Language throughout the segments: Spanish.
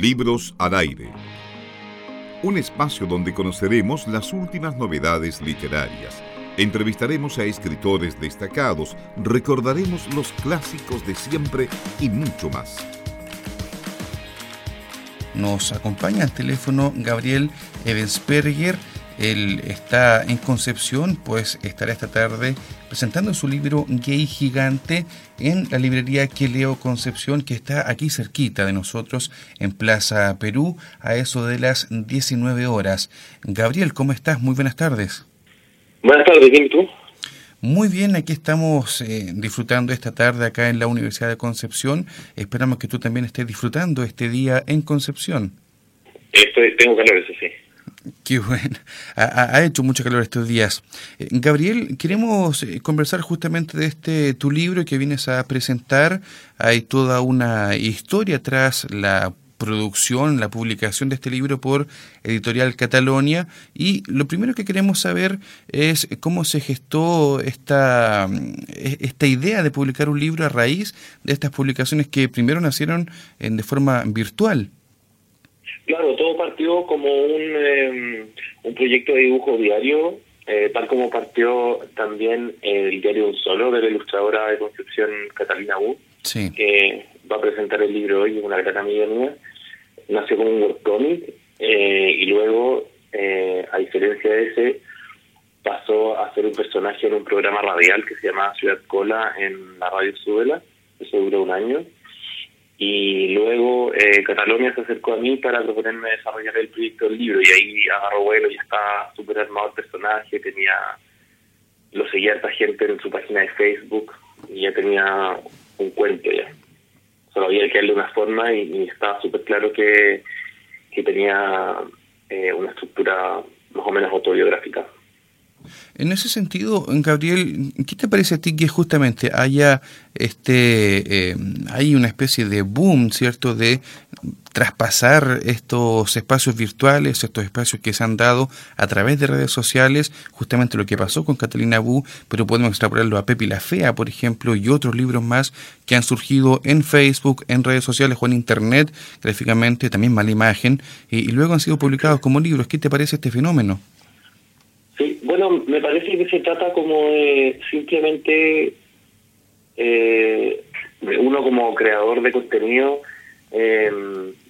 Libros al aire. Un espacio donde conoceremos las últimas novedades literarias. Entrevistaremos a escritores destacados, recordaremos los clásicos de siempre y mucho más. Nos acompaña al teléfono Gabriel Evensperger él está en Concepción, pues estará esta tarde presentando su libro Gay Gigante en la librería Que Leo Concepción, que está aquí cerquita de nosotros, en Plaza Perú, a eso de las 19 horas. Gabriel, ¿cómo estás? Muy buenas tardes. Buenas tardes, ¿quién tú? Muy bien, aquí estamos eh, disfrutando esta tarde acá en la Universidad de Concepción. Esperamos que tú también estés disfrutando este día en Concepción. Estoy, tengo calor, eso sí. Qué bueno. Ha, hecho mucho calor estos días. Eh, Gabriel, queremos eh, conversar justamente de este tu libro que vienes a presentar. Hay toda una historia tras la producción, la publicación de este libro por Editorial Catalonia. Y lo primero que queremos saber es cómo se gestó esta, esta idea de publicar un libro a raíz de estas publicaciones que primero nacieron en, de forma virtual. Claro, todo partió como un, em, un proyecto de dibujo diario, eh, tal como partió también el diario Un Solo de la ilustradora de Concepción Catalina U, que va a presentar el libro hoy, una gran amiga mía. Nació como un webcomic eh, y luego, eh, a diferencia de ese, pasó a ser un personaje en un programa radial que se llamaba Ciudad Cola en la radio Súbela. Eso duró un año y luego eh, Catalonia se acercó a mí para proponerme desarrollar el proyecto del libro y ahí agarró vuelo, ya está súper armado el personaje, tenía lo seguía esta gente en su página de Facebook y ya tenía un cuento ya. Solo había que darle una forma y, estaba súper claro que, que tenía eh, una estructura más o menos autobiográfica. En ese sentido, Gabriel, ¿qué te parece a ti que justamente haya este, eh, hay una especie de boom, cierto, de traspasar estos espacios virtuales, estos espacios que se han dado a través de redes sociales, justamente lo que pasó con Catalina Bu, pero podemos extrapolarlo a Pepi la Fea, por ejemplo, y otros libros más que han surgido en Facebook, en redes sociales o en Internet, gráficamente, también mala imagen, y luego han sido publicados como libros. ¿Qué te parece este fenómeno? Bueno, me parece que se trata como de simplemente eh, uno como creador de contenido eh,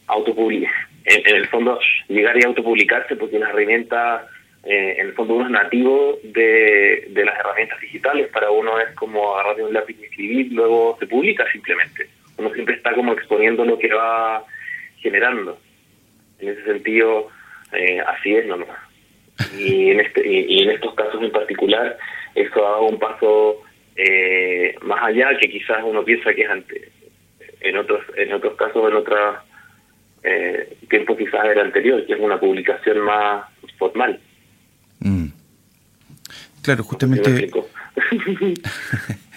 autopublicar, en, el fondo llegar y autopublicarse porque las herramientas, eh, en el fondo uno es nativo de, de las herramientas digitales, para uno es como agarrar un lápiz y escribir, luego se publica simplemente. Uno siempre está como exponiendo lo que va generando. En ese sentido, eh, así es nomás y en este y, en estos casos en particular eso ha dado un paso eh, más allá que quizás uno piensa que es ante en otros en otros casos en otros eh, tiempos quizás era anterior que es una publicación más formal mm. claro justamente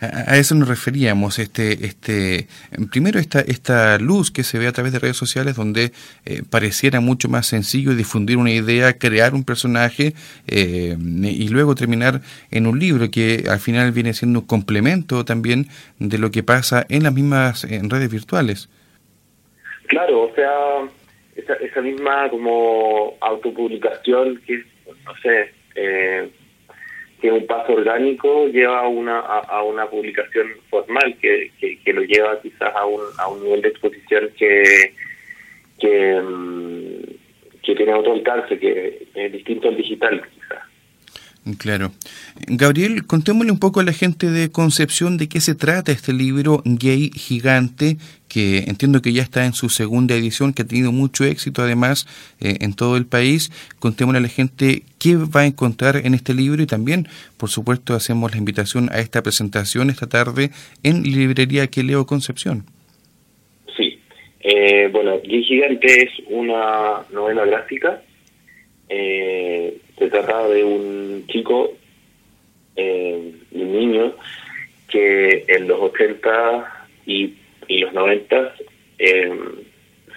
a, eso nos referíamos, este, este, primero esta, esta luz que se ve a través de redes sociales donde eh, pareciera mucho más sencillo difundir una idea, crear un personaje eh, y luego terminar en un libro que al final viene siendo un complemento también de lo que pasa en las mismas redes virtuales. Claro, o sea, esa, esa misma como autopublicación que, no sé, eh, que un paso orgánico lleva una, a, una publicación formal que, que, lo lleva quizás a un, a un nivel de exposición que, que, mm, que tiene otro alcance, que es distinto al digital. Claro. Gabriel, contémosle un poco a la gente de Concepción de qué se trata este libro Gay Gigante, que entiendo que ya está en su segunda edición, que ha tenido mucho éxito además eh, en todo el país. Contémosle a la gente qué va a encontrar en este libro y también, por supuesto, hacemos la invitación a esta presentación esta tarde en Librería Que Leo Concepción. Sí. Eh, bueno, Gay Gigante es una novela gráfica. Eh, se trata de un chico, eh, un niño, que en los 80 y, los 90 eh,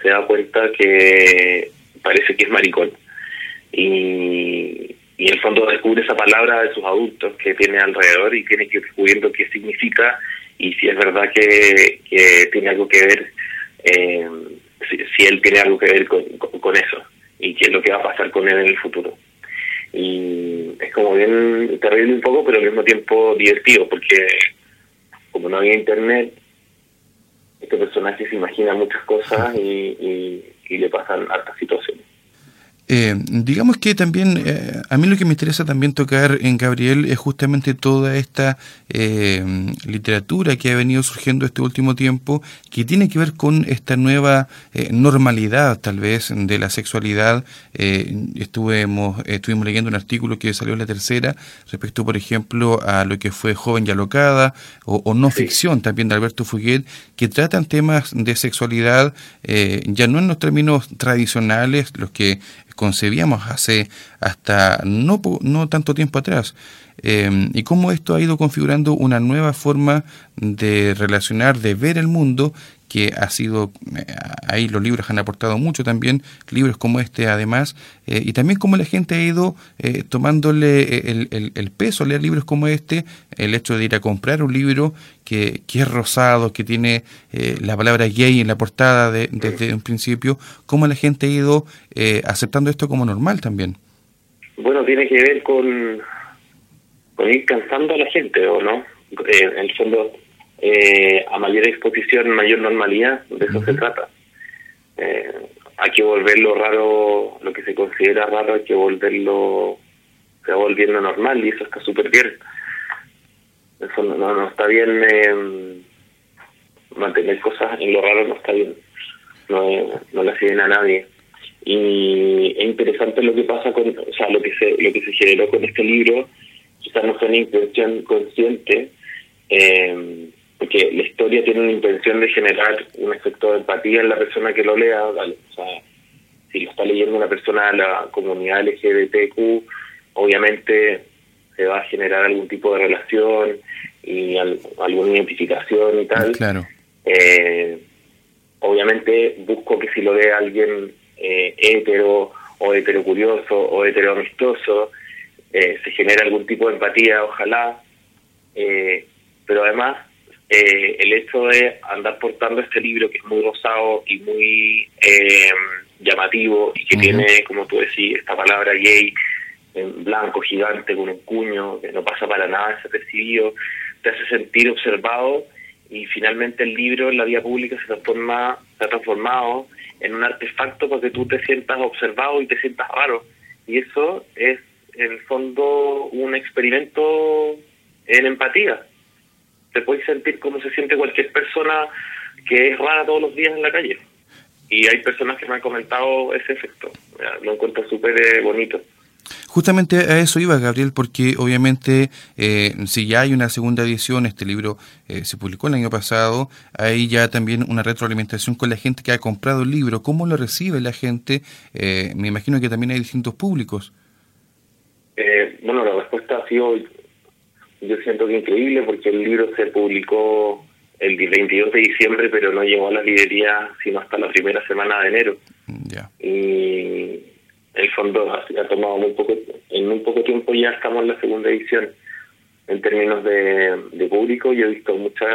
se da cuenta que parece que es maricón. Y, y en el fondo descubre esa palabra de sus adultos que tiene alrededor y tiene que ir descubriendo qué significa y si es verdad que, que tiene algo que ver eh, si, él tiene algo que ver con, con, eso y qué es lo que va a pasar con él en el futuro. Y es como bien terrible un poco, pero al mismo tiempo divertido, porque como no había internet, este personaje se imagina muchas cosas y, y, y le pasan hartas situaciones. Eh, digamos que también, eh, a mí lo que me interesa también tocar en Gabriel es justamente toda esta eh, literatura que ha venido surgiendo este último tiempo, que tiene que ver con esta nueva normalidad, tal vez, de la sexualidad. estuvimos, estuvimos leyendo un artículo que salió en la tercera respecto, por ejemplo, a lo que fue Joven y Alocada, o, No Ficción también de Alberto Fuguet, que tratan temas de sexualidad ya no en los términos tradicionales, los que concebíamos hace hasta no, no tanto tiempo atrás. Em, y cómo esto ha ido configurando una nueva forma de relacionar, de ver el mundo, que ha sido, eh, ahí los libros han aportado mucho también, libros como este además, eh, y también cómo la gente ha ido eh, tomándole el, el, peso a leer libros como este, el hecho de ir a comprar un libro que, que es rosado, que tiene la palabra gay en la portada desde un principio, cómo la gente ha ido aceptando esto como normal también. Bueno, tiene que ver con ir cansando a la gente, ¿o no? Eh, en el fondo, eh, a mayor exposición, mayor normalidad, de eso se trata. Eh, hay que volverlo raro, lo que se considera raro, hay que volverlo, se va volviendo normal y eso está súper bien. Eso no, no, está bien eh, mantener cosas en lo raro, no está bien. No, no le hace bien a nadie y es interesante lo que pasa con o sea lo que se lo que se generó con este libro quizás no fue una intención consciente, eh, porque la historia tiene una intención de generar un efecto de empatía en la persona que lo lea. O sea, si lo está leyendo una persona de la comunidad LGBTQ, obviamente se va a generar algún tipo de relación y alguna identificación y tal. Claro. Eh, obviamente busco que si lo lee alguien eh, hetero o heterocurioso o heteroamistoso, eh, se genera algún tipo de empatía, ojalá, eh, pero además eh, el hecho de andar portando este libro que es muy rosado y muy llamativo y que tiene, como tú decís, esta palabra gay en blanco, gigante, con un cuño, que no pasa para nada desapercibido, te hace sentir observado y finalmente el libro en la vía pública se transforma, se ha transformado en un artefacto para que tú te sientas observado y te sientas raro. Y eso es en el fondo un experimento en empatía. Te puedes sentir como se siente cualquier persona que es rara todos los días en la calle. Y hay personas que me han comentado ese efecto. Lo encuentro súper eh, bonito. Justamente a eso iba, Gabriel, porque obviamente eh, si ya hay una segunda edición, este libro eh, se publicó el año pasado, hay ya también una retroalimentación con la gente que ha comprado el libro. ¿Cómo lo recibe la gente? me imagino que también hay distintos públicos. Bueno, la respuesta ha sido, yo siento que increíble, porque el libro se publicó el 22 de diciembre, pero no llegó a las librerías sino hasta la primera semana de enero. Y el fondo ha, tomado muy poco, en muy poco tiempo ya estamos en la segunda edición. En términos de, público, yo he visto mucha.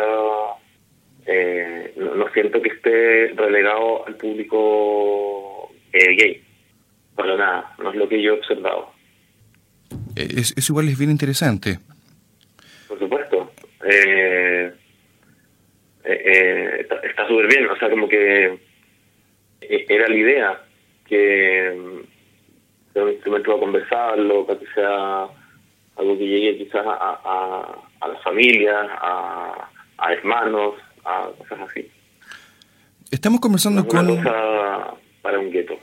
Eh, no, siento que esté relegado al público eh, gay, para nada, no es lo que yo he observado es, igual es bien interesante. Por supuesto. Eh, eh, eh está súper bien, o sea, como que eh, era la idea que sea un instrumento para conversarlo, para que sea algo que llegue quizás a, a, a la familia, a, a hermanos, a cosas así. Estamos conversando con... para un gueto.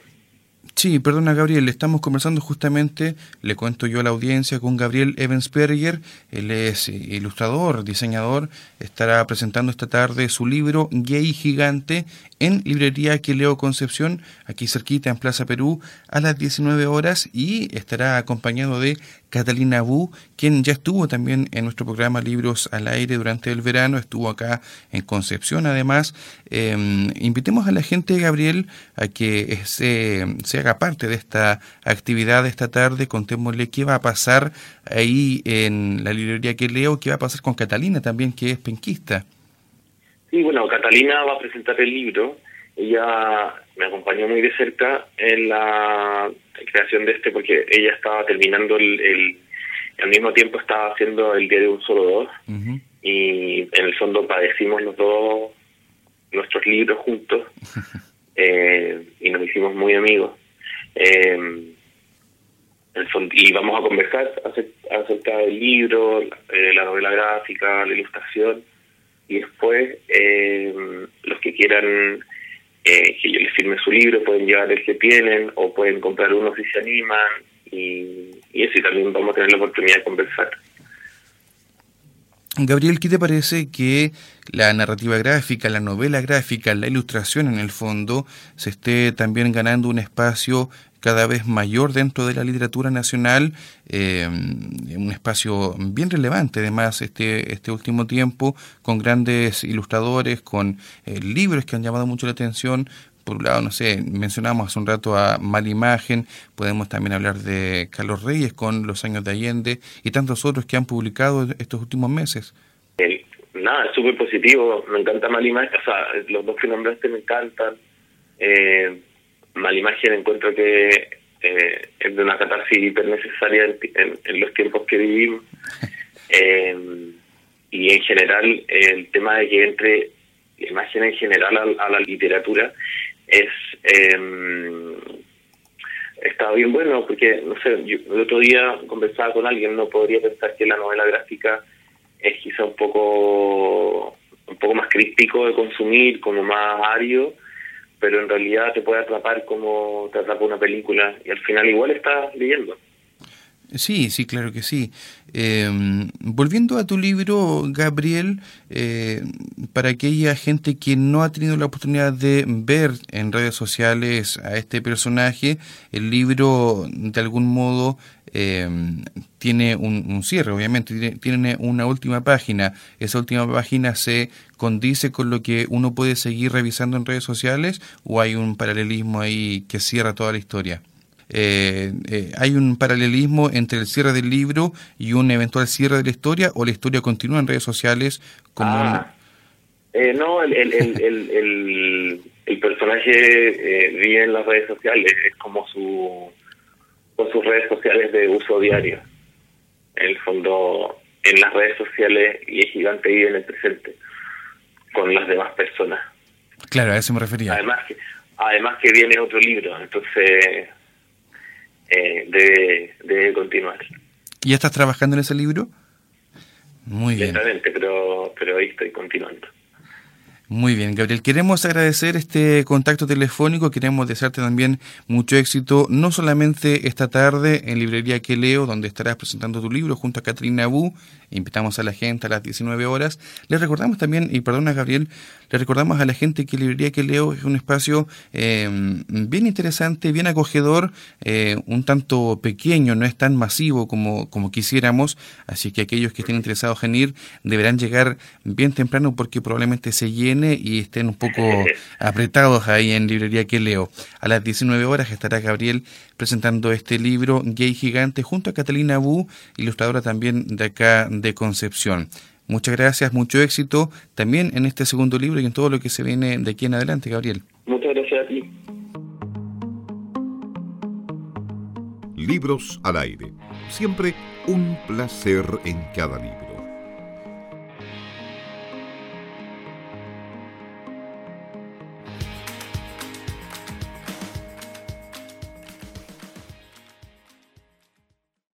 Sí, perdona Gabriel, estamos conversando justamente, le cuento yo a la audiencia, con Gabriel Evensperger, él es ilustrador, diseñador, estará presentando esta tarde su libro Gay Gigante en Librería Aquileo Concepción, aquí cerquita en Plaza Perú, a las 19 horas y estará acompañado de Catalina Bu, quien ya estuvo también en nuestro programa Libros al Aire durante el verano, estuvo acá en Concepción además. Em, invitemos a la gente, Gabriel, a que se, se, haga parte de esta actividad de esta tarde, contémosle qué va a pasar ahí en la librería que leo, qué va a pasar con Catalina también, que es penquista. Sí, bueno, Catalina va a presentar el libro. Ella me acompañó muy de cerca en la creación de este porque ella estaba terminando el, el al mismo tiempo estaba haciendo el día de un solo dos y en el fondo padecimos los dos nuestros libros juntos eh, y nos hicimos muy amigos eh, y vamos a conversar acerca del libro, eh, la novela gráfica, la ilustración y después eh, los que quieran eh, que yo les firme su libro pueden llevar el que tienen o pueden comprar uno si se animan y, y eso y también vamos a tener la oportunidad de conversar. Gabriel, ¿qué te parece que la narrativa gráfica, la novela gráfica, la ilustración en el fondo se esté también ganando un espacio cada vez mayor dentro de la literatura nacional, eh, un espacio bien relevante además este, este último tiempo, con grandes ilustradores, con eh, libros que han llamado mucho la atención, por un lado, no sé, mencionamos hace un rato a Malimagen, podemos también hablar de Carlos Reyes con Los Años de Allende y tantos otros que han publicado estos últimos meses. nada, es súper positivo, me encanta Malimagen, o sea, los dos que nombraste me encantan. Eh, mala imagen encuentro que eh, es de una catarsis hiper necesaria en, los tiempos que vivimos. Eh, y en general, el tema de que entre imagen en general a, la literatura es eh, está bien bueno porque no sé el otro día conversaba con alguien no podría pensar que la novela gráfica es quizá un poco un poco más crítico de consumir como más ario pero en realidad te puede atrapar como te atrapa una película y al final igual estás leyendo. Sí, sí, claro que sí. Em, volviendo a tu libro, Gabriel, eh, para aquella gente que no ha tenido la oportunidad de ver en redes sociales a este personaje, el libro de algún modo em, tiene un, cierre, obviamente, tiene, tiene, una última página. Esa última página se condice con lo que uno puede seguir revisando en redes sociales o hay un paralelismo ahí que cierra toda la historia. Eh, eh, ¿Hay un paralelismo entre el cierre del libro y un eventual cierre de la historia o la historia continúa en redes sociales como ah, eh, no, el, el, el, el, personaje vive en las redes sociales, es como su con sus redes sociales de uso diario. En el fondo, en las redes sociales y el gigante vive en el presente con las demás personas. Claro, a eso me refería. Además que, además que viene otro libro, entonces eh, debe, continuar. ¿Y ya estás trabajando en ese libro? Muy bien. pero, pero ahí estoy continuando. Muy bien, Gabriel. Queremos agradecer este contacto telefónico, queremos desearte también mucho éxito, no solamente esta tarde en Librería Que Leo, donde estarás presentando tu libro junto a Catrina Bu, invitamos a la gente a las 19 horas. Les recordamos también, y perdona Gabriel, le recordamos a la gente que Librería Que Leo es un espacio eh, bien interesante, bien acogedor, eh, un tanto pequeño, no es tan masivo como, como quisiéramos, así que aquellos que estén interesados en ir deberán llegar bien temprano porque probablemente se llene y estén un poco apretados ahí en Librería Que Leo. A las 19 horas estará Gabriel presentando este libro, Gay Gigante, junto a Catalina Bu, ilustradora también de acá de Concepción. Muchas gracias, mucho éxito también en este segundo libro y en todo lo que se viene de aquí en adelante, Gabriel. Muchas gracias a ti. Libros al aire. Siempre un placer en cada libro.